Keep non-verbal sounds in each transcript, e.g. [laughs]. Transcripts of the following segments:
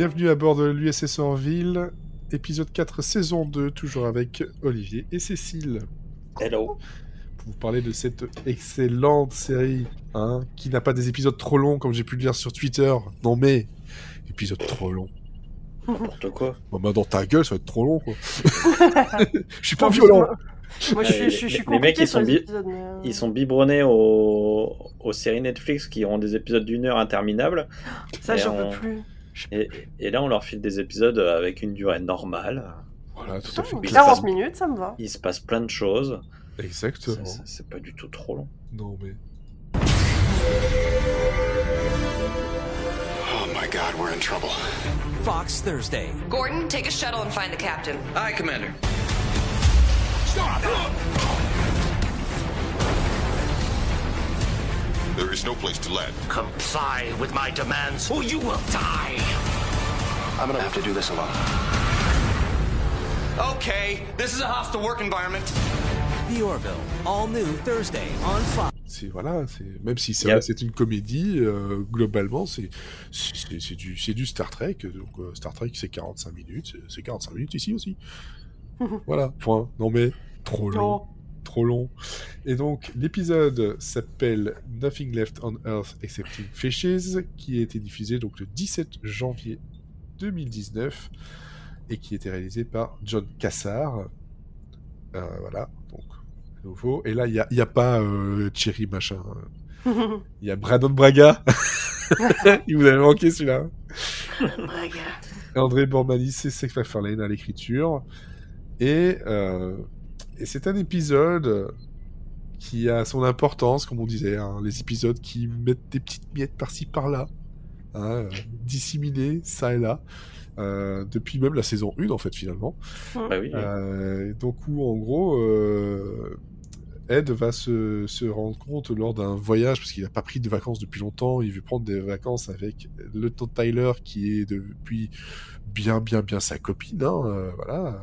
Bienvenue à bord de l'USS Orville, épisode 4, saison 2, toujours avec Olivier et Cécile. Hello. Pour vous parler de cette excellente série, hein, qui n'a pas des épisodes trop longs comme j'ai pu le lire sur Twitter. Non mais, épisode trop long. N'importe quoi. Bon bah dans ta gueule, ça va être trop long quoi. [laughs] Je suis pas violent. Moi, je suis, je les mecs, ils sont les bi- épisodes, mais, euh, Ils sont biberonnés aux... aux séries Netflix qui auront des épisodes d'une heure interminables. Ça, j'en on- peux plus. Et, et là, on leur file des épisodes avec une durée normale. Voilà, tout à fait. Putain, il 40 passe- minutes, ça me va. Il se passe plein de choses. Exactement. C'est pas du tout trop long. Non mais. Oh my god, we're in trouble. Fox Thursday. Gordon, take a shuttle and find the captain. Aye, Commander. There is no place to land. Comply with my demands, or you will die. I'm gonna have to do this alone. Okay, this is a hostile work environment. The Orville, all new Thursday on Fox. C'est voilà, c'est même si c'est Y a- vrai que c'est une comédie, euh, globalement c'est c'est c'est du c'est du Star Trek. Donc euh, Star Trek c'est 45 minutes, c'est- c'est 45 minutes ici aussi. [laughs] voilà, point. Non mais trop long, Non. Trop long. Et donc l'épisode s'appelle Nothing Left on Earth Excepting Fishes, qui a été diffusé donc le 17 janvier 2019 et qui a été réalisé par John Cassar. Euh, voilà, donc nouveau. Et là, il n'y a, y a pas euh, Thierry machin. [laughs] Il y a Brandon Braga. [laughs] Il vous avait manqué celui-là. Braga. Et André Bormanis et Seth MacFarlane à l'écriture. Et, euh, et c'est un épisode qui a son importance, comme on disait. hein, les épisodes qui mettent des petites miettes par-ci par-là. hein, euh, disséminées, ça et là. Euh, depuis même la saison 1, en fait, finalement. Bah oui. Euh, donc où en gros euh, Ed va se, se rendre compte lors d'un voyage parce qu'il n'a pas pris de vacances depuis longtemps, il veut prendre des vacances avec le lieutenant Tyler qui est depuis bien bien bien sa copine, hein, euh, voilà.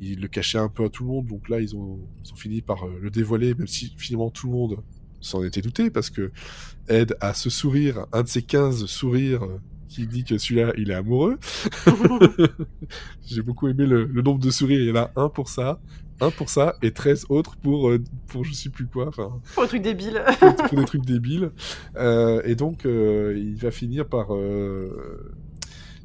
Euh, il le cachait un peu à tout le monde, donc là ils ont, ils ont fini par euh, le dévoiler, même si finalement tout le monde s'en était douté parce que Ed a ce sourire, un de ses 15 sourires euh, qui dit que celui-là il est amoureux. [laughs] J'ai beaucoup aimé le, le nombre de sourires. Il y en a un pour ça, un pour ça, et 13 autres pour, euh, pour je sais plus quoi, enfin, Pour pour, pour des trucs débiles. Euh, et donc, euh, il va finir par, euh,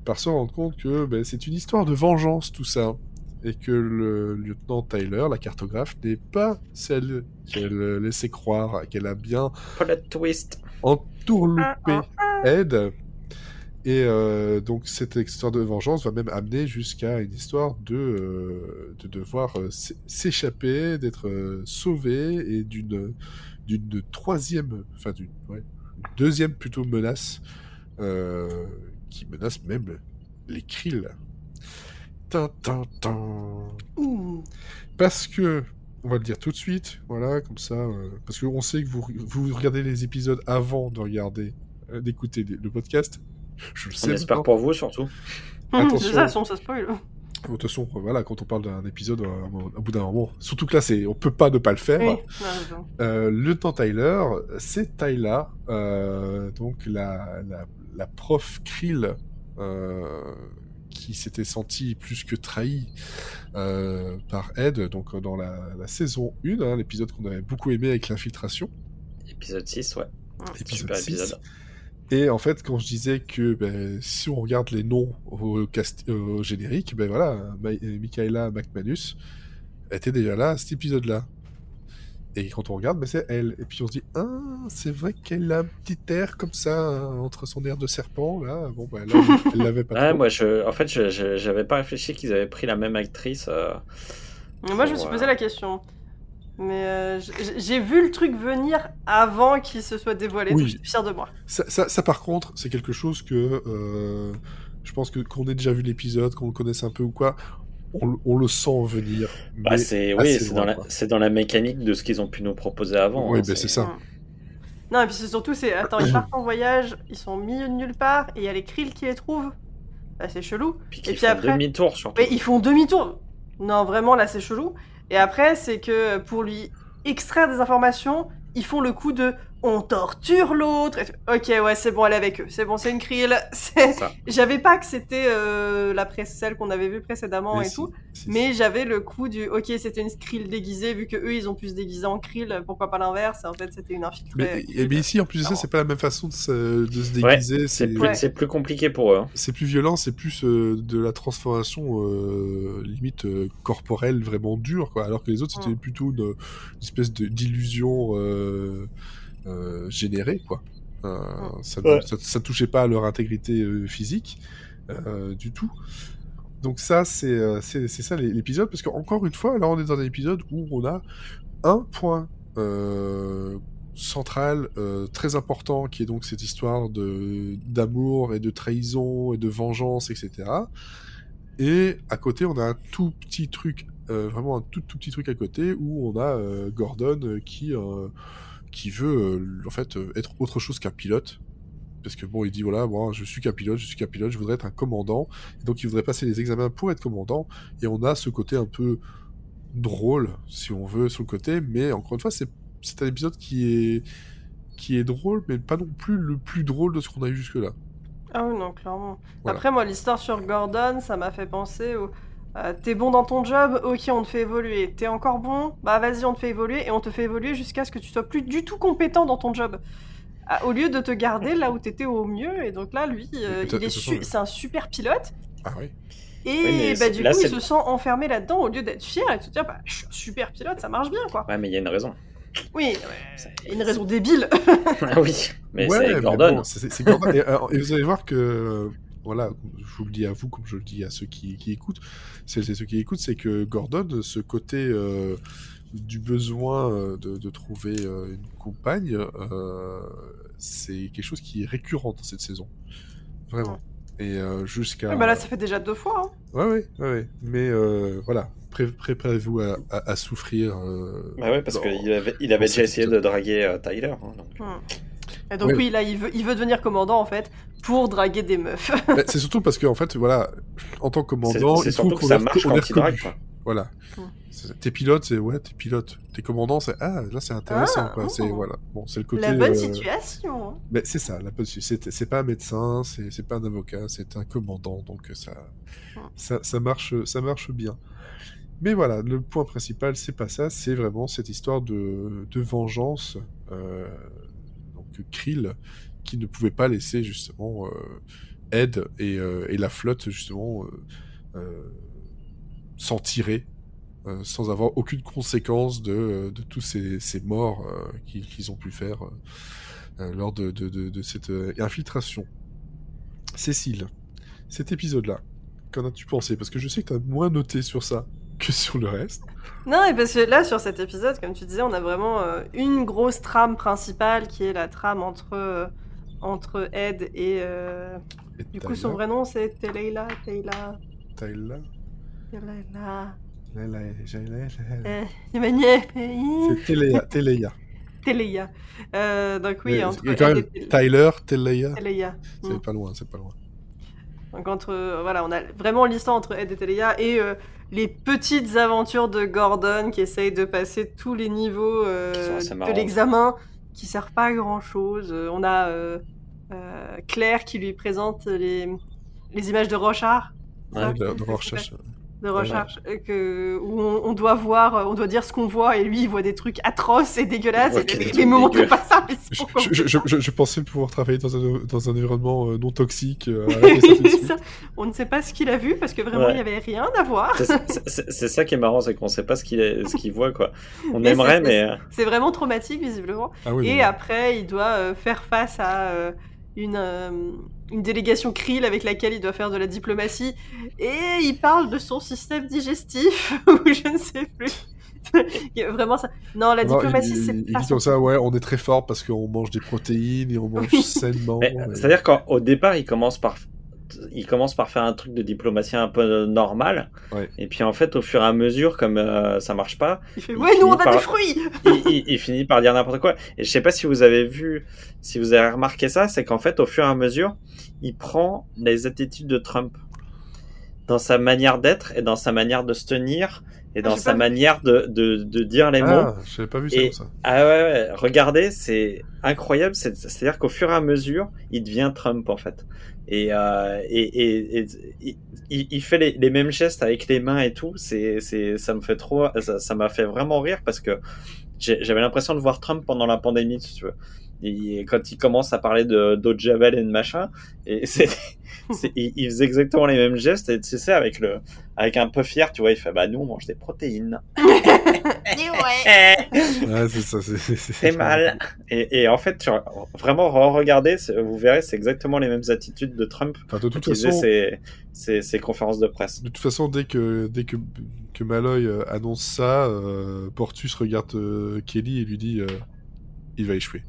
par se rendre compte que ben, c'est une histoire de vengeance, tout ça. Et que le lieutenant Tyler, la cartographe, n'est pas celle qu'elle laissait croire, qu'elle a bien twist. entourloupé Ed. Et euh, donc cette histoire de vengeance va même amener jusqu'à une histoire de, euh, de devoir euh, s'échapper, d'être euh, sauvé et d'une d'une troisième, enfin d'une ouais, deuxième plutôt menace euh, qui menace même les Krill. Parce que, on va le dire tout de suite, voilà, comme ça, euh, parce qu'on sait que vous, vous regardez les épisodes avant de regarder, euh, d'écouter le podcast. Je le sais On espère maintenant. pour vous surtout. [laughs] Attention. C'est ça, ça spoil. De toute façon, voilà, quand on parle d'un épisode, euh, au bout d'un moment, surtout que là, c'est, on peut pas ne pas le faire. Oui. Euh, le temps Tyler, c'est Tyla, euh, donc la, la, la prof Krill, euh, qui s'était sentie plus que trahie euh, par Ed, donc euh, dans la, la saison 1, hein, l'épisode qu'on avait beaucoup aimé avec l'infiltration. Épisode 6, ouais. Épisode Super 6. épisode. Et en fait, quand je disais que ben, si on regarde les noms au, cast- au générique, ben voilà, Ma- Michaela McManus était déjà là à cet épisode-là. Et quand on regarde, ben, c'est elle. Et puis on se dit, ah, c'est vrai qu'elle a un petit air comme ça, hein, entre son air de serpent, là. Bon, ben là, elle l'avait pas [laughs] Ouais, moi, je... en fait, je- j'avais pas réfléchi qu'ils avaient pris la même actrice. euh, Mais Moi, je me suis posé euh, la question. Mais euh, j'ai vu le truc venir avant qu'il se soit dévoilé. Oui. donc Je suis fier de moi. Ça, ça, ça, par contre, c'est quelque chose que euh, je pense que qu'on ait déjà vu l'épisode, qu'on le connaisse un peu ou quoi, on, le- on le sent venir. Bah, c'est oui, dans, la... dans la mécanique de ce qu'ils ont pu nous proposer avant. Oui, hein, ben, c'est ça. Non, et puis c'est surtout, c'est. Attends, ils partent en voyage, ils sont au milieu de nulle part, et il y a les Krill qui les trouvent. Bah, c'est chelou. Puis Et puis font après- demi-tour surtout. Mais ils font demi-tour. Non, vraiment, là, c'est chelou. Et après, c'est que pour lui extraire des informations, ils font le coup de on torture l'autre. Ok, ouais, c'est bon, elle est avec eux. C'est bon, c'est une krill. [laughs] C'est- Ça. J'avais pas que c'était euh, la pré- celle qu'on avait vue précédemment Mais et si, tout. si, si. Mais j'avais le coup du ok, c'était une krill déguisée, vu que eux ils ont pu se déguiser en krill, pourquoi pas l'inverse? En fait, c'était une infiltrée. Mais, krill. mais ici, en plus de ça, c'est pas la même façon de se, de se Ouais, déguiser. C'est c'est plus, Ouais. c'est plus compliqué pour eux. hein. c'est plus violent, c'est plus euh, de la transformation euh, limite euh, corporelle vraiment dure, quoi. Alors que les autres, c'était Mm. plutôt une, une espèce de- d'illusion euh, euh, générée, quoi. Euh, ça, Ouais. ça, ça touchait pas à leur intégrité euh, physique euh, du tout. Donc ça, c'est ça l'é- l'épisode, parce qu'encore une fois, là, on est dans un épisode où on a un point euh, central euh, très important, qui est donc cette histoire de d'amour et de trahison et de vengeance, etc. Et à côté, on a un tout petit truc, euh, vraiment un tout tout petit truc à côté, où on a euh, Gordon qui euh, qui veut euh, en fait euh, être autre chose qu'un pilote. Parce que bon, il dit voilà, moi je suis qu'un pilote, je suis qu'un pilote, je voudrais être un commandant. Et donc il voudrait passer les examens pour être commandant. Et on a ce côté un peu drôle, si on veut, sur le côté. Mais encore une fois, c'est c'est un épisode qui est qui est drôle, mais pas non plus le plus drôle de ce qu'on a eu jusque-là. Ah oui, non, clairement. Voilà. Après, moi, l'histoire sur Gordon, ça m'a fait penser au. Euh, T'es bon dans ton job, ok, on te fait évoluer. T'es encore bon, bah vas-y, on te fait évoluer et on te fait évoluer jusqu'à ce que tu sois plus du tout compétent dans ton job. Ah, au lieu de te garder là où t'étais au mieux, et donc là, lui, euh, il est su- c'est un super pilote, Ah oui. et bah, du là, coup, il se sent enfermé là-dedans au lieu d'être fier et de se dire, bah, je suis un super pilote, ça marche bien, quoi. Ouais, mais il y a une raison. Oui, ouais, une raison débile. [laughs] Ah oui, mais Ouais, c'est mais Gordon. bon, c'est Gordon. et, euh, et vous allez voir que, euh, voilà, je vous le dis à vous comme je le dis à ceux qui, qui écoutent, c'est ceux qui écoutent, c'est que Gordon, ce côté euh, du besoin euh, de, de trouver euh, une compagne, euh, c'est quelque chose qui est récurrent dans cette saison. Vraiment. Et euh, jusqu'à. Ouais, bah là, ça fait déjà deux fois. hein. Ouais, ouais, ouais, ouais. Mais euh, voilà, pré- préparez-vous à, à- à souffrir. euh, Bah ouais, parce dans- qu'il avait, il avait déjà essayé de draguer euh, Tyler. hein, donc. Hmm. Et donc oui, là, il veut, il veut devenir commandant, en fait, pour draguer des meufs. [laughs] C'est surtout parce qu'en fait, voilà, en tant que C'est commandant, c'est il faut surtout que qu'on ça ait marche quand il drague. Quoi. Voilà. C'est- T'es pilote, c'est ouais, t'es pilote. T'es commandant, c'est ah, là c'est intéressant. Ah, quoi. oh. C'est voilà. Bon, c'est le côté. La bonne euh, situation. hein. Mais c'est ça, la bonne situation. C'est c'est pas un médecin, c'est c'est pas un avocat, c'est un commandant, donc ça, Mm. ça, ça marche, ça marche bien. Mais voilà, le point principal, c'est pas ça, c'est vraiment cette histoire de, de vengeance. Euh, Krill, qui ne pouvait pas laisser justement euh, Ed et, euh, et la flotte justement euh, s'en tirer sans avoir aucune conséquence de, tous ces, morts qu'ils ont pu faire lors de, de, cette infiltration. Cécile, cet épisode-là, qu'en as-tu pensé? Parce que je sais que tu as moins noté sur ça que sur le reste. Non, et parce que là, sur cet épisode, comme tu disais, on a vraiment euh, une grosse trame principale qui est la trame entre, euh, entre Ed et. euh, Et Du coup, son vrai nom, c'est Teleila. Teleila. Tyler, Teleila. Emmanuel. C'est Téléa, Téléa. Teleia. Euh, donc oui, Mais- entre quand même, et Tyler, Téléa, Teleia. c'est Mm. pas loin, c'est pas loin. Donc entre euh, voilà, on a vraiment l'histoire entre Ed et et euh, les petites aventures de Gordon qui essaye de passer tous les niveaux euh, de l'examen qui servent pas à grand chose. on a euh, euh, Claire qui lui présente les, les images de Rochard. Ouais, de, recherche. De Rochard, euh, que, où on, on doit voir, euh, on doit dire ce qu'on voit et lui il voit des trucs atroces et dégueulasses. voit et des montre dégueux. pas ça. mais c'est Je, je, je, je- je pensais pouvoir travailler dans un, dans un environnement euh, non toxique. [laughs] ça on ne sait pas ce qu'il a vu parce que vraiment Ouais. il n'y avait rien à voir. C'est- ça qui est marrant, c'est qu'on sait pas ce qu'il ce qu'il voit. quoi. [laughs] On Mais aimerait, mais. C'est vraiment traumatique visiblement. Ah oui, et après il doit euh, faire face à euh, une, euh, une délégation Krill avec laquelle il doit faire de la diplomatie. Et il parle de son système digestif [laughs] ou je ne sais plus. [laughs] Vraiment ça. Non, la diplomatie il, c'est il pas dit comme ça, ouais, on est très fort parce qu'on mange des protéines et on mange Oui. sainement. mais, C'est-à-dire qu'au départ, il commence par. Il commence par faire un truc de diplomatie un peu normal, Ouais. et puis en fait, au fur et à mesure, comme euh, ça marche pas, Il fait il ouais nous on a par- des fruits. il, il- il finit par dire n'importe quoi. Et je sais pas si vous avez vu, si vous avez remarqué ça, c'est qu'en fait, au fur et à mesure, il prend les attitudes de Trump. dans sa manière d'être et dans sa manière de se tenir et dans Ah, j'ai sa manière de, de, de dire les mots. Ah, je n'avais pas vu ça Et- comme ça. Ah ouais, ouais, regardez, c'est incroyable. c'est- C'est-à-dire qu'au fur et à mesure, il devient Trump en fait. Et, euh, et, et, et- il- fait les, les mêmes gestes avec les mains et tout. C'est, c'est, ça me fait trop, ça, ça m'a fait vraiment rire parce que j'ai- j'avais l'impression de voir Trump pendant la pandémie, si tu veux. Et quand il commence à parler de d'eau de javel et de machin, et [laughs] c'est, c'est- il, il faisait exactement les mêmes gestes. Et tu sais, avec le, avec un peu fier, tu vois, il fait bah nous on mange des protéines. [laughs] Ouais, c'est ça. C'est c'est- C'est mal. Et, et en fait, tu- vraiment, regardez, vous verrez, c'est exactement les mêmes attitudes de Trump Enfin, de toute qui faisait façon, ses, ses, ses conférences de presse. de toute façon, dès que dès que que Malloy euh, annonce ça, euh, Portus regarde euh, Kelly et lui dit, euh, il va échouer.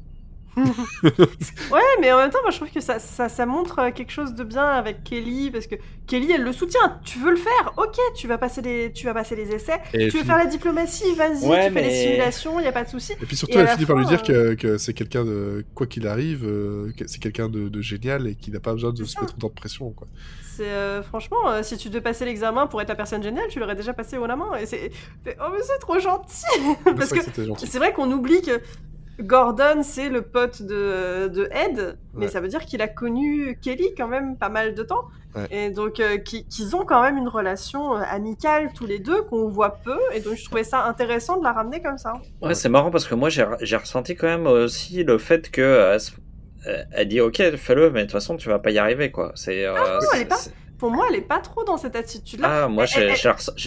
[laughs] Ouais, mais en même temps, moi je trouve que ça, ça, ça montre euh, quelque chose de bien avec Kelly, parce que Kelly, elle le soutient. Tu veux le faire? Ok, tu vas passer les, tu vas passer les essais. Et, tu veux puis, faire la diplomatie? Vas-y, Ouais, tu fais les simulations, y a pas de souci. et puis surtout, et elle finit par lui dire que, que c'est quelqu'un de quoi qu'il arrive, euh, que c'est quelqu'un de, de génial et qui n'a pas besoin de se mettre autant de pression. Quoi. C'est euh, franchement, euh, si tu devais passer l'examen pour être la personne géniale, tu l'aurais déjà passé haut la main. Et c'est, oh mais c'est trop gentil. [laughs] Parce que c'est vrai qu'on oublie que Gordon c'est le pote de, de Ed, mais ça veut dire qu'il a connu Kelly quand même pas mal de temps. Ouais. Et donc euh, qui- qu'ils ont quand même une relation euh, amicale tous les deux qu'on voit peu. Et donc je trouvais ça intéressant de la ramener comme ça. Ouais, c'est marrant parce que moi, j'ai ressenti quand même aussi le fait que. euh, elle dit ok fais-le mais de toute façon tu vas pas y arriver quoi c'est euh, non, elle est pas- c'est- Pour moi, elle est pas trop dans cette attitude-là. ah moi je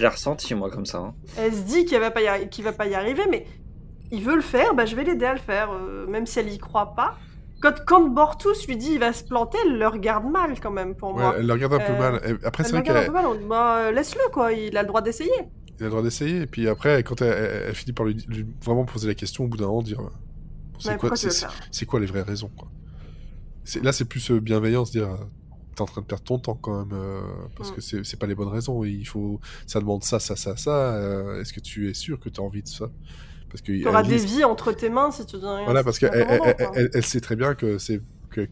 l'ai ressenti moi comme ça hein. Elle se dit qu'il va pas y va pas y arriver, mais il veut le faire, bah je vais l'aider à le faire, euh, même si elle y croit pas. Quand, quand Bortus lui dit il va se planter, elle le regarde mal quand même pour Ouais, moi. elle le regarde un peu Euh, mal. Après, Elle c'est le vrai regarde un qu'elle peu mal, on dit bah laisse-le quoi, il a le droit d'essayer. il a le droit d'essayer. Et puis après, quand elle, elle- elle finit par lui, lui vraiment poser la question, au bout d'un moment, dire c'est quoi, les vraies raisons quoi? Là, c'est plus euh, bienveillant, se dire t'es en train de perdre ton temps quand même, euh, parce Mm. que c'est c'est pas les bonnes raisons. Il faut, ça demande ça, ça, ça, ça. euh, Est-ce que tu es sûr que tu as envie de ça? Parce que Tu auras des vies entre tes mains si tu deviens. Voilà, parce qu'elle deviens elle, commandant, elle, quoi. elle- elle sait très bien que c'est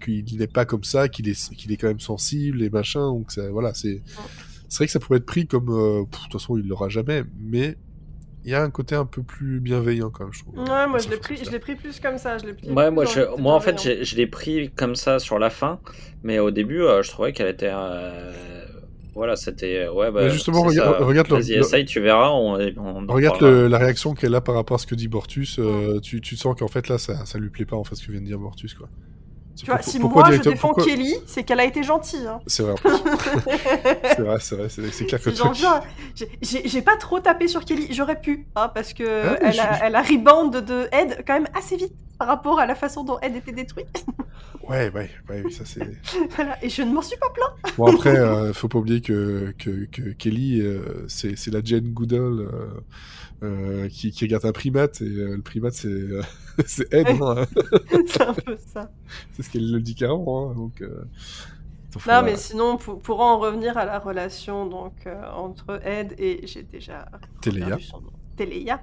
qu'il n'est pas comme ça, qu'il est qu'il est quand même sensible et machin. Donc ça, voilà, c'est c'est vrai que ça pourrait être pris comme euh, de toute façon il l'aura jamais, mais il y a un côté un peu plus bienveillant quand même, je trouve. Ouais, moi je l'ai pris, de je faire. l'ai pris plus comme ça. Je l'ai Ouais, moi, je, moi en fait, je l'ai pris comme ça sur la fin, mais au début, euh, je trouvais qu'elle était. euh, voilà, c'était. Ouais, bah, Mais justement, regarde- ça. regarde le- essaye, tu verras. On, on en Regarde le- la réaction qu'elle a par rapport à ce que dit Bortus. euh, tu, tu sens qu'en fait là, ça, ça lui plaît pas en fait ce que vient de dire Bortus quoi. Tu vois, si moi je défends pourquoi- Kelly, c'est qu'elle a été gentille. Hein. C'est vrai. en plus. [laughs] c'est vrai, c'est vrai, c'est clair que j'ai- pas trop tapé sur Kelly, j'aurais pu, hein, parce que Ah elle, je- a, elle a rebound de Ed quand même assez vite par rapport à la façon dont Ed était détruit. [laughs] Ouais, ouais, ouais, ça c'est. [laughs] voilà, et je ne m'en suis pas plaint. [laughs] Bon après, euh, faut pas oublier que, que, que Kelly, euh, c'est c'est la Jane Goodall euh, euh, qui, qui regarde un primate et euh, le primate c'est [laughs] c'est Ed, hein. c'est un peu ça. c'est ce qu'elle le dit carrément. Hein, donc, Non, mais sinon, pour, pour en revenir à la relation donc entre Ed et j'ai déjà Téléa. Téléa,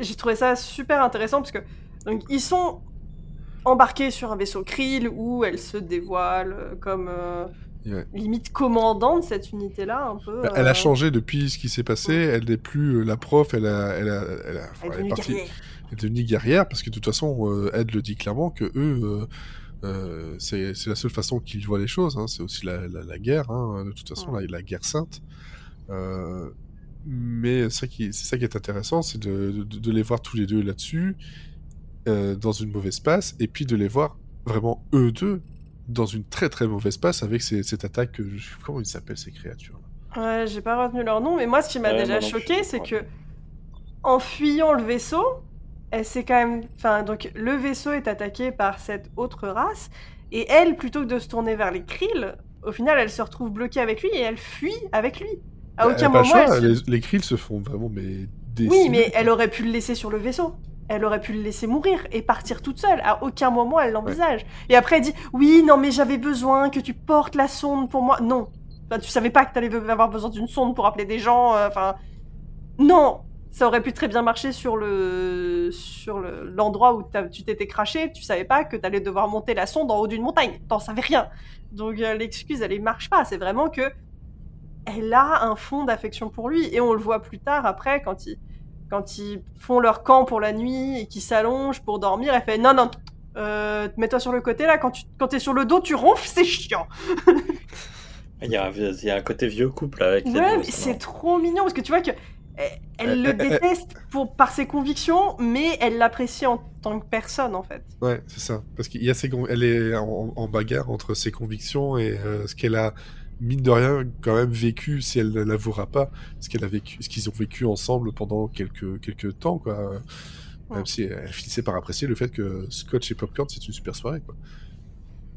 j'ai trouvé ça super intéressant parce que donc ils sont embarqués sur un vaisseau Krill où elle se dévoile euh, comme euh, Ouais. limite commandant de cette unité-là un peu. Bah, Elle euh, a changé depuis ce qui s'est passé. Elle n'est plus euh, la prof. Elle a, elle a, elle a, enfin, Elle est elle partie- guerrière. elle est devenue guerrière parce que de toute façon, euh, Ed le dit clairement que eux, euh, euh, c'est la seule façon qu'ils voient les choses. Hein, c'est aussi la, la, la guerre. Hein, de toute façon, Ouais. la, la guerre sainte. Euh, mais c'est ça qui, c'est ça qui est intéressant, c'est de, de, de les voir tous les deux là-dessus, euh, dans une mauvaise passe, et puis de les voir vraiment eux deux dans une très très mauvaise passe avec ces- cette attaque. Comment ils s'appellent ces créatures Ouais, j'ai pas retenu leur nom, mais moi, ce qui m'a Ouais, déjà choqué, c'est que en fuyant le vaisseau, elle s'est quand même. Enfin, donc le vaisseau est attaqué par cette autre race, et elle, plutôt que de se tourner vers les Krill, au final, elle se retrouve bloquée avec lui et elle fuit avec lui. À Bah, aucun moment, choix, elle se- les, les Krill se font vraiment mais Oui, mais elle aurait pu le laisser sur le vaisseau. Elle aurait pu le laisser mourir et partir toute seule. À aucun moment elle l'envisage. Et après elle dit Oui, non, mais j'avais besoin que tu portes la sonde pour moi. Non. Enfin, tu savais pas que t'allais avoir besoin d'une sonde pour appeler des gens. euh, Enfin. non Ça aurait pu très bien marcher sur le sur le- l'endroit où tu t'étais craché. Tu savais pas que t'allais devoir monter la sonde en haut d'une montagne. T'en savais rien. Donc euh, l'excuse, elle ne marche pas. C'est vraiment que elle a un fond d'affection pour lui. Et on le voit plus tard, après, quand ils, quand ils font leur camp pour la nuit et qu'ils s'allongent pour dormir, elle fait non, non, euh, mets-toi sur le côté là, quand tu quand es sur le dos, tu ronfles, c'est chiant. [laughs] Il y, a, un- il y a un côté vieux couple avec les Ouais, c'est trop mignon parce que tu vois que elle, le [laughs] déteste pour, par ses convictions, mais elle l'apprécie en tant que personne en fait. Ouais, c'est ça. Parce qu'il y a ses, con- elle est en, en bagarre entre ses convictions et euh, ce qu'elle a, mine de rien, quand même vécu, si elle ne l'avouera pas, ce qu'elle a vécu, ce qu'ils ont vécu ensemble pendant quelques, quelques temps, quoi. Même Ouais. si elle finissait par apprécier le fait que Scotch et Popcorn, c'est une super soirée, quoi.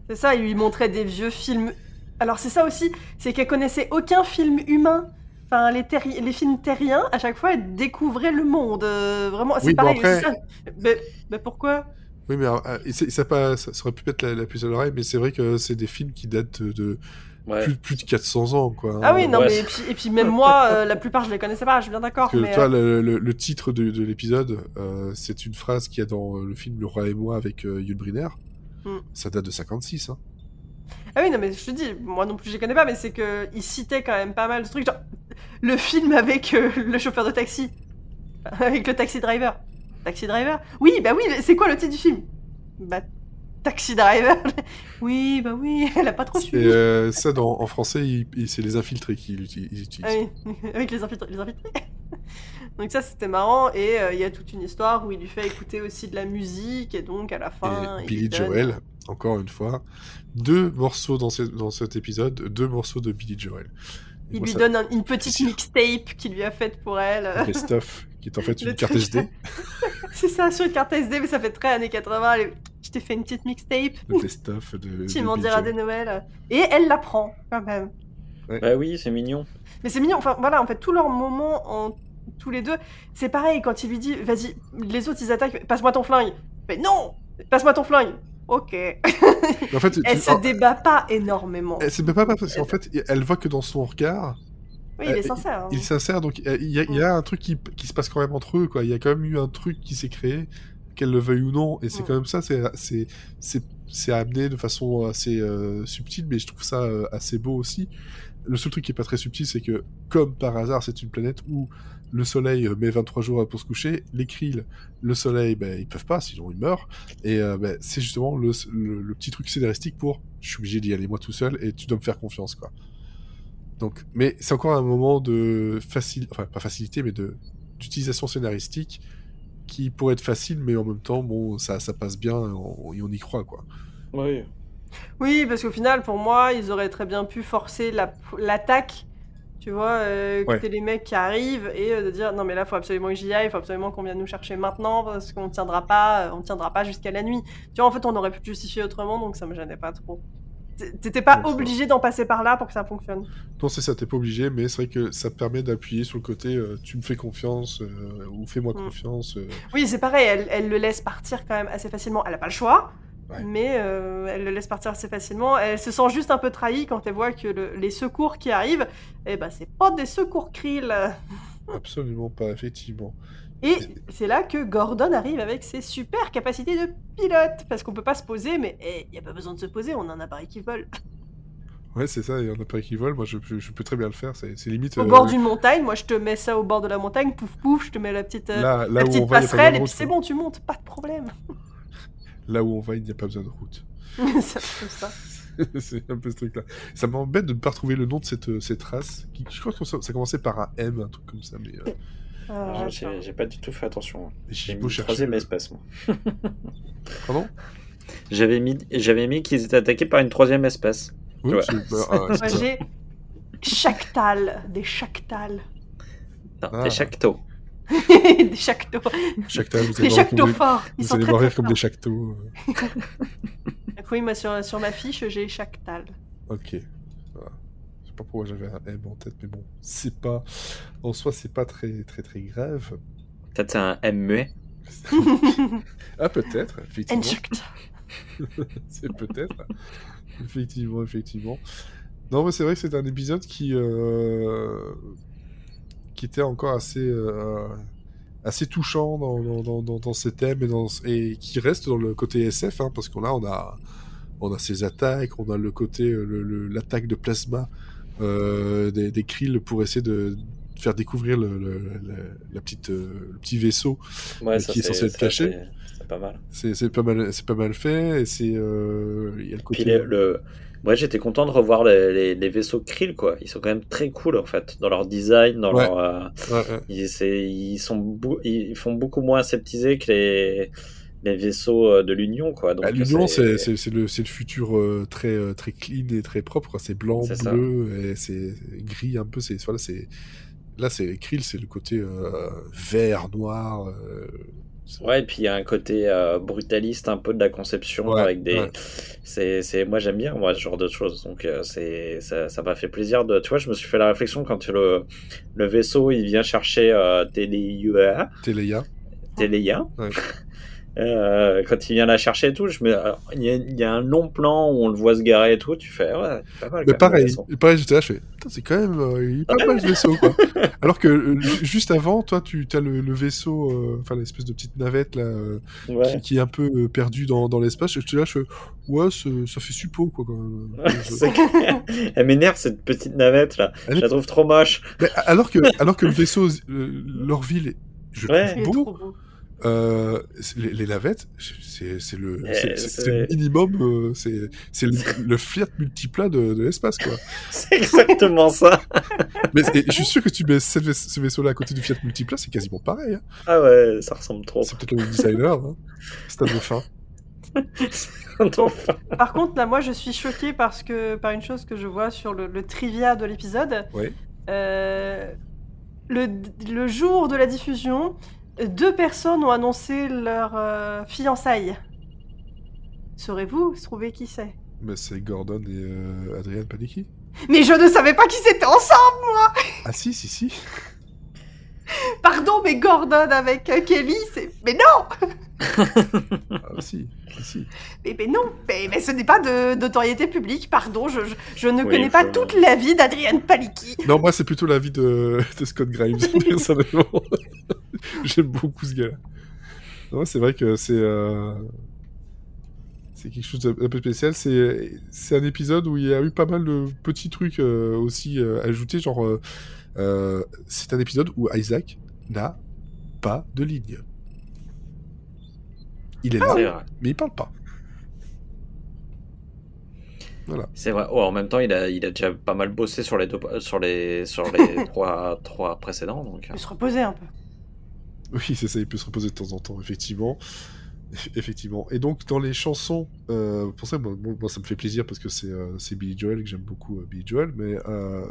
C'est ça, il lui montrait des vieux films. Alors c'est ça aussi, c'est qu'elle connaissait aucun film humain. Enfin, les, terri- les films terriens, à chaque fois, elle découvrait le monde. euh, vraiment, c'est Oui, bon, pareil. après- c'est ça. Mais, mais pourquoi? Oui, mais alors, euh, ça, pas, ça, ça aurait pu mettre la, la puce à l'oreille, mais c'est vrai que c'est des films qui datent de Ouais. plus, plus de 400 ans, quoi. Ah oui, non, ouais. mais et puis, et puis même moi, euh, la plupart, je les connaissais pas, je suis bien d'accord. Mais toi, euh, le, le- le titre de, de l'épisode, euh, c'est une phrase qu'il y a dans le film Le Roi et moi avec euh, Yul Brynner. Hmm. Ça date de 56. Hein. Ah oui, non, mais je te dis, moi non plus, je les connais pas, mais c'est que il citait quand même pas mal de trucs. Genre, le film avec euh, le chauffeur de taxi. [laughs] Avec le taxi driver. Taxi driver? Oui, bah oui, c'est quoi le titre du film? Bah, Taxi driver. [laughs] oui, bah oui, [laughs] elle a pas trop suivi. euh, ça, dans, en français, il- il- c'est les infiltrés qui l'uti- ils utilisent. Ah oui, [laughs] avec les infiltrés. Les infiltrés. donc ça, c'était marrant. Et euh, il y a toute une histoire où il lui fait écouter aussi de la musique. Et donc, à la fin, Et il Billy donne- Joel, encore une fois. Deux morceaux dans, ce- dans cet épisode, deux morceaux de Billy Joel. Et Il moi, lui ça- donne un- une petite mixtape qu'il lui a faite pour elle. le best-of, qui est en fait Le une carte truc. SD, C'est ça, sur une carte SD, mais ça fait très années 80. allez, Je t'ai fait une petite mixtape. le best-of de. [laughs] Tu de m'en diras des nouvelles. Et elle la prend, quand même. Bah oui, c'est mignon. Mais c'est mignon, enfin voilà, en fait, tous leurs moments, en... tous les deux, c'est pareil, quand il lui dit, vas-y, les autres ils attaquent, passe-moi ton flingue. Mais non Passe-moi ton flingue. Ok. En fait, Elle tu- se débat pas énormément. elle se met pas parce qu'en fait, elle voit que dans son regard, Oui, il est euh, sincère. hein. il est sincère, donc euh, il y, a, il y a un truc qui, qui se passe quand même entre eux, quoi. Il y a quand même eu un truc qui s'est créé, qu'elle le veuille ou non, et c'est Mm. quand même ça, c'est, c'est, c'est, c'est amené de façon assez euh, subtile, mais je trouve ça euh, assez beau aussi. Le seul truc qui est pas très subtil, c'est que, comme par hasard, c'est une planète où le soleil euh, met 23 jours pour se coucher, les krill, le soleil, ben, ils peuvent pas, sinon ils meurent, et euh, ben, c'est justement le, le, le petit truc scénaristique pour, je suis obligé d'y aller moi tout seul, et tu dois me faire confiance, quoi. Donc, mais c'est encore un moment de facile, enfin pas facilité, mais de d'utilisation scénaristique qui pourrait être facile, mais en même temps, bon, ça, ça passe bien et on, et on y croit, quoi. Oui. Oui, parce qu'au final, pour moi, ils auraient très bien pu forcer la- l'attaque. Tu vois, euh, Ouais. écouter les mecs qui arrivent et euh, de dire non mais là faut absolument que j'y aille, il faut absolument qu'on vienne nous chercher maintenant parce qu'on tiendra pas, euh, on tiendra pas jusqu'à la nuit. Tu vois, en fait, on aurait pu justifier autrement, donc ça me gênait pas trop. T'étais pas obligé d'en passer par là pour que ça fonctionne. Non, c'est ça, t'es pas obligé, mais c'est vrai que ça permet d'appuyer sur le côté euh, tu me fais confiance euh, ou fais-moi Mm. confiance. euh. Oui, c'est pareil, elle, elle le laisse partir quand même assez facilement. Elle a pas le choix, Ouais. mais elle le laisse partir assez facilement. Elle se sent juste un peu trahie quand elle voit que le- les secours qui arrivent, eh ben c'est pas des secours krill. Absolument pas, effectivement. Et c'est là que Gordon arrive avec ses super capacités de pilote. Parce qu'on peut pas se poser, mais il n'y a pas besoin de se poser, on a un appareil qui vole. [laughs] Ouais, c'est ça, il y a pas qui volent, moi je, peux- je peux très bien le faire, c'est limite. Au euh, bord d'une montagne, moi je te mets ça au bord de la montagne, pouf pouf, je te mets la petite, euh, Là, là la petite va, passerelle, et puis c'est quoi. bon, tu montes, pas de problème. Là où on va, il n'y a pas besoin de route. [laughs] c'est un peu ça. [laughs] c'est un peu ce truc-là. Ça m'embête de ne pas retrouver le nom de cette, euh, cette race. Qui, je crois que ça, ça commençait par un M, un truc comme ça, mais euh, Ah, J'ai pas du tout fait attention. j'ai mis chercher. troisième espèce, moi. [laughs] Pardon? J'avais mis, j'avais mis qu'ils étaient attaqués par une troisième espèce. Oui, Ouais. ah, j'ai Chactal, des Chactal. Non, Ah. des chactos. [laughs] des Chactos. Chactal, vous Des allez des-. Ils vous allez voir rire comme forts. des chactos. Oui, moi sur, sur ma fiche, j'ai Chactal. Ok. Voilà. Je sais pas pourquoi j'avais un M en tête, mais bon, c'est pas. En soi, c'est pas très très très grave. Peut-être c'est un M muet. [laughs] ah, peut-être, effectivement. Inject. [laughs] c'est peut-être. effectivement, effectivement. Non, mais c'est vrai que c'est un épisode qui. euh, qui était encore assez. euh, assez touchant dans, dans, dans, ses thèmes et, dans, et qui reste dans le côté SF, hein, parce qu'on a, on a, on a ses attaques, on a le côté, euh, le- le- l'attaque de plasma euh, des, des Krill pour essayer de faire découvrir le, la petite, euh, le petit vaisseau. Ouais, ça qui est censé être caché. c'est- pas mal. C'est c'est pas mal, c'est pas mal fait. Et c'est, euh, il y a le côté. Puis les- le... Moi j'étais content de revoir les, les, les vaisseaux Krill quoi. Ils sont quand même très cool en fait dans leur design, dans Ouais. leur. euh, Ouais, ouais. Ils, sont ils font beaucoup moins aseptisés que les, les vaisseaux euh, de l'Union quoi. Bah, L'Union, c'est le, le futur euh, très, très clean et très propre. C'est blanc, bleu, et c'est gris un peu. C'est voilà, c'est là, c'est Krill, c'est le côté euh, vert, noir. Ouais, et puis il y a un côté euh, brutaliste un peu de la conception Ouais, avec des. ouais. C'est, c'est, moi j'aime bien moi ce genre de choses, donc euh, c'est, ça, ça m'a fait plaisir de. Tu vois, je me suis fait la réflexion quand le, le vaisseau il vient chercher euh, Téléia. Téléia. Ouais. [laughs] Euh, quand il vient la chercher et tout, je me, alors, il y, a, il y a un long plan où on le voit se garer et tout, tu fais ouais, pas mal. Mais le pareil, pareil j'étais là, je fais, c'est quand même, euh, il est pas mal ce vaisseau, quoi. [laughs] Alors que euh, ju- juste avant, toi, tu as le, le vaisseau, euh, enfin l'espèce de petite navette là, euh, Ouais. qui, qui est un peu euh, perdu dans, dans l'espace. Je te fais, ouais, ça fait suppo, quoi. Quand même. [laughs] Elle m'énerve cette petite navette là. Elle Je est- la trouve trop moche. Mais alors que, [laughs] alors que le vaisseau, euh, leur ville, je le Ouais. trouve Il est beau. Euh, c'est- les, les navettes, c'est c'est le, Eh, c'est- c'est c'est- c'est le minimum, euh, c'est c'est le, le Fiat multiplat de, de l'espace, quoi. [laughs] C'est exactement ça. Mais et je suis sûr que tu mets vais- ce vaisseau-là à côté du Fiat multiplat, c'est quasiment pareil. Hein. Ah ouais, ça ressemble trop. C'est peut-être le designer. Hein. De fin. Enfin. Par contre, là, moi, je suis choquée parce que, par une chose que je vois sur le, le trivia de l'épisode. Ouais. Euh, le, le jour de la diffusion, deux personnes ont annoncé leur euh, fiançailles. Saurez-vous trouver qui c'est? Mais c'est Gordon et euh, Panicki? Mais je ne savais pas qu'ils étaient ensemble Ah si, si, si. [laughs] Pardon, mais Gordon avec euh, Kelly, c'est... Mais non [laughs] Ah si, si, si. mais, mais non mais, mais ce n'est pas de notoriété publique, pardon, je, je, je ne Oui, connais pas faut- toute la vie d'Adrienne Palicki. Non, moi, c'est plutôt l'avis de, de Scott Grimes, [laughs] personnellement. J'aime beaucoup ce gars-là. Non, c'est vrai que c'est... euh, C'est quelque chose d'un peu spécial. C'est c'est un épisode où il y a eu pas mal de petits trucs euh, aussi euh, ajoutés. Genre, euh, c'est un épisode où Isaac n'a pas de ligne. Il est là, C'est vrai. mais il parle pas. C'est vrai. Oh, en même temps, il a, il a déjà pas mal bossé sur les deux, sur les, sur les [laughs] trois, trois précédents. Donc, Je vais se reposer un peu. Oui, c'est ça, il peut se reposer de temps en temps, effectivement. Effectivement. Et donc, dans les chansons, euh, pour ça, moi, ça me fait plaisir parce que c'est euh, c'est Billy Joel, que j'aime beaucoup euh, Billy Joel, mais euh,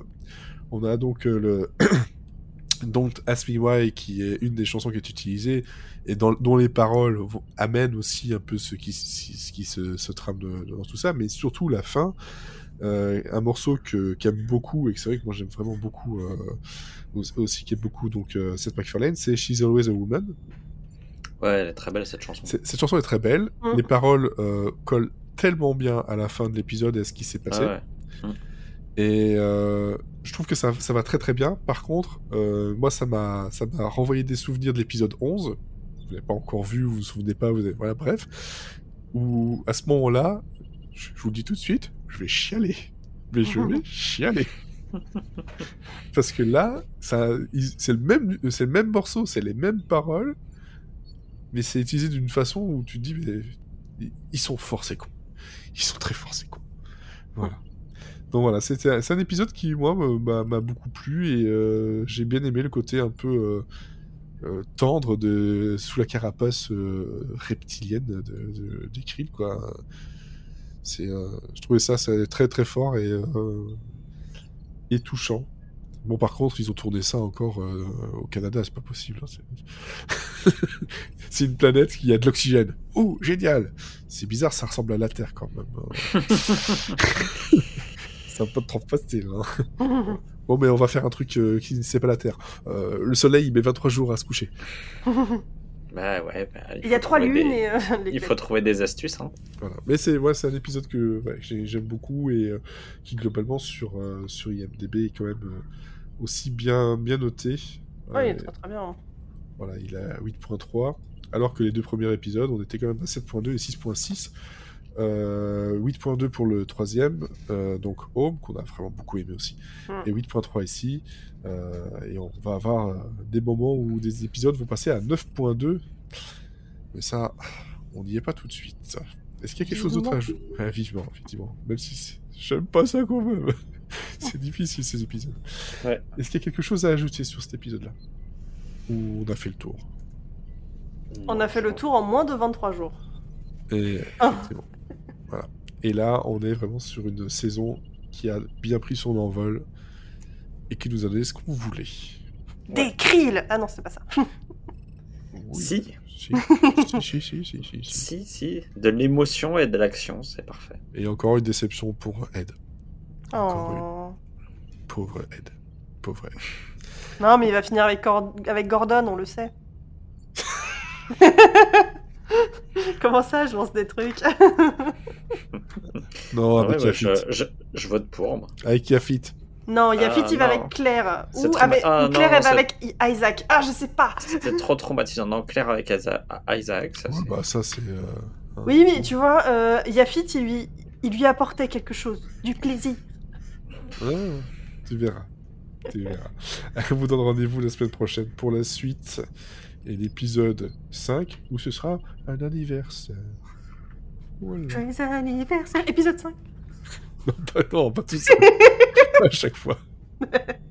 on a donc euh, le [coughs] Don't Ask Me Why, qui est une des chansons qui est utilisée, et dans, dont les paroles vont- amènent aussi un peu ce qui, ce qui se, se trame de- dans tout ça, mais surtout la fin, euh, un morceau que qu'aime beaucoup, et que c'est vrai que moi j'aime vraiment beaucoup, euh, aussi- qu'aime beaucoup, donc euh, Seth MacFarlane, c'est She's Always a Woman. ouais, elle est très belle cette chanson. Cette chanson est très belle. Mm. Les paroles euh, collent tellement bien à la fin de l'épisode et à ce qui s'est passé. Ah ouais. Et euh, je trouve que ça, ça va très très bien. Par contre, euh, moi, ça m'a renvoyé des souvenirs de l'épisode 11. Vous n'avez pas encore vu, vous vous souvenez pas, vous avez... voilà, bref. Où à ce moment-là, je, je vous le dis tout de suite, je vais chialer. Mais je vais [laughs] chialer. Parce que là, c'est le même, c'est le même morceau, c'est les mêmes paroles, mais c'est utilisé d'une façon où tu te dis, mais ils- ils sont forts ces cons. Ils sont très forts ces cons. Voilà. Donc voilà, c'est un épisode qui, moi, m'a beaucoup plu et euh, j'ai bien aimé le côté un peu euh, euh, tendre de sous la carapace reptilienne de, de, des quoi. Je trouvais ça très très fort et, touchant. Bon, par contre, ils ont tourné ça encore au Canada, c'est pas possible. hein, c'est- [laughs] une planète qui a de l'oxygène. Oh, génial C'est bizarre, ça ressemble à la Terre quand même. [laughs] hein. c'est un peu trop facile. Hein. [laughs] Bon, mais on va faire un truc euh, qui c'est pas la Terre. Euh, le Soleil, il met 23 jours à se coucher. [laughs] Bah ouais. bah, Il y a faut trois trouver lunes des- et... euh, [laughs] les- Il faut trouver des astuces. Hein. Voilà. Mais c'est ouais, c'est un épisode que ouais, j'ai- j'aime beaucoup et euh, qui globalement sur euh, sur IMDb est quand même euh, aussi bien bien noté. Ouais, il est très très bien. Voilà, il a 8.3, alors que les deux premiers épisodes, on était quand même à 7.2 et 6.6. Euh, 8.2 pour le troisième, euh, donc Home, qu'on a vraiment beaucoup aimé aussi. Hmm. Et 8.3 ici. euh, et on va avoir euh, des moments où des épisodes vont passer à 9.2. Mais ça, on n'y est pas tout de suite. Est-ce qu'il y a quelque chose d'autre à ajouter Ouais, Vivement, effectivement. Même si j'aime pas ça quand même. [laughs] c'est difficile ces épisodes. Ouais. Est-ce qu'il y a quelque chose à ajouter sur cet épisode-là? Ou on a fait le tour? On a fait le tour en moins de 23 jours. Et Ah. effectivement. Voilà. Et là, on est vraiment sur une saison qui a bien pris son envol et qui nous a donné ce qu'on voulait. Des krill Ah non, c'est pas ça. Oui. Si, Si. si, si, si, si, si, si. si, si. De l'émotion et de l'action, c'est parfait. Et encore une déception pour Ed. Encore Oh. Pauvre Ed. Pauvre Ed. Non, mais il va finir avec, avec Gordon, on le sait. [laughs] [laughs] Comment ça, je lance des trucs Non, Ah ouais, avec ouais, Yafit. je, je, je vote pour, moi. Avec Yafit. Non, Yafit, Ah, il va non. avec Claire. Ou, avec, ah, Claire, non, elle va avec Isaac. Ah, je sais pas. C'était trop traumatisant. Non, Claire avec Isa- Isaac, ça Ouais, c'est... bah ça c'est. euh, Oui, mais tu vois, euh, Yafit, il lui, il lui apportait quelque chose. Du plaisir. Ah, tu verras. Tu verras. [laughs] On vous donne rendez-vous la semaine prochaine pour la suite et l'épisode 5 où ce sera un anniversaire. Voilà. Joyeux anniversaire. Épisode 5. Non, pas, non, pas tout ça. [laughs] à chaque fois. [laughs]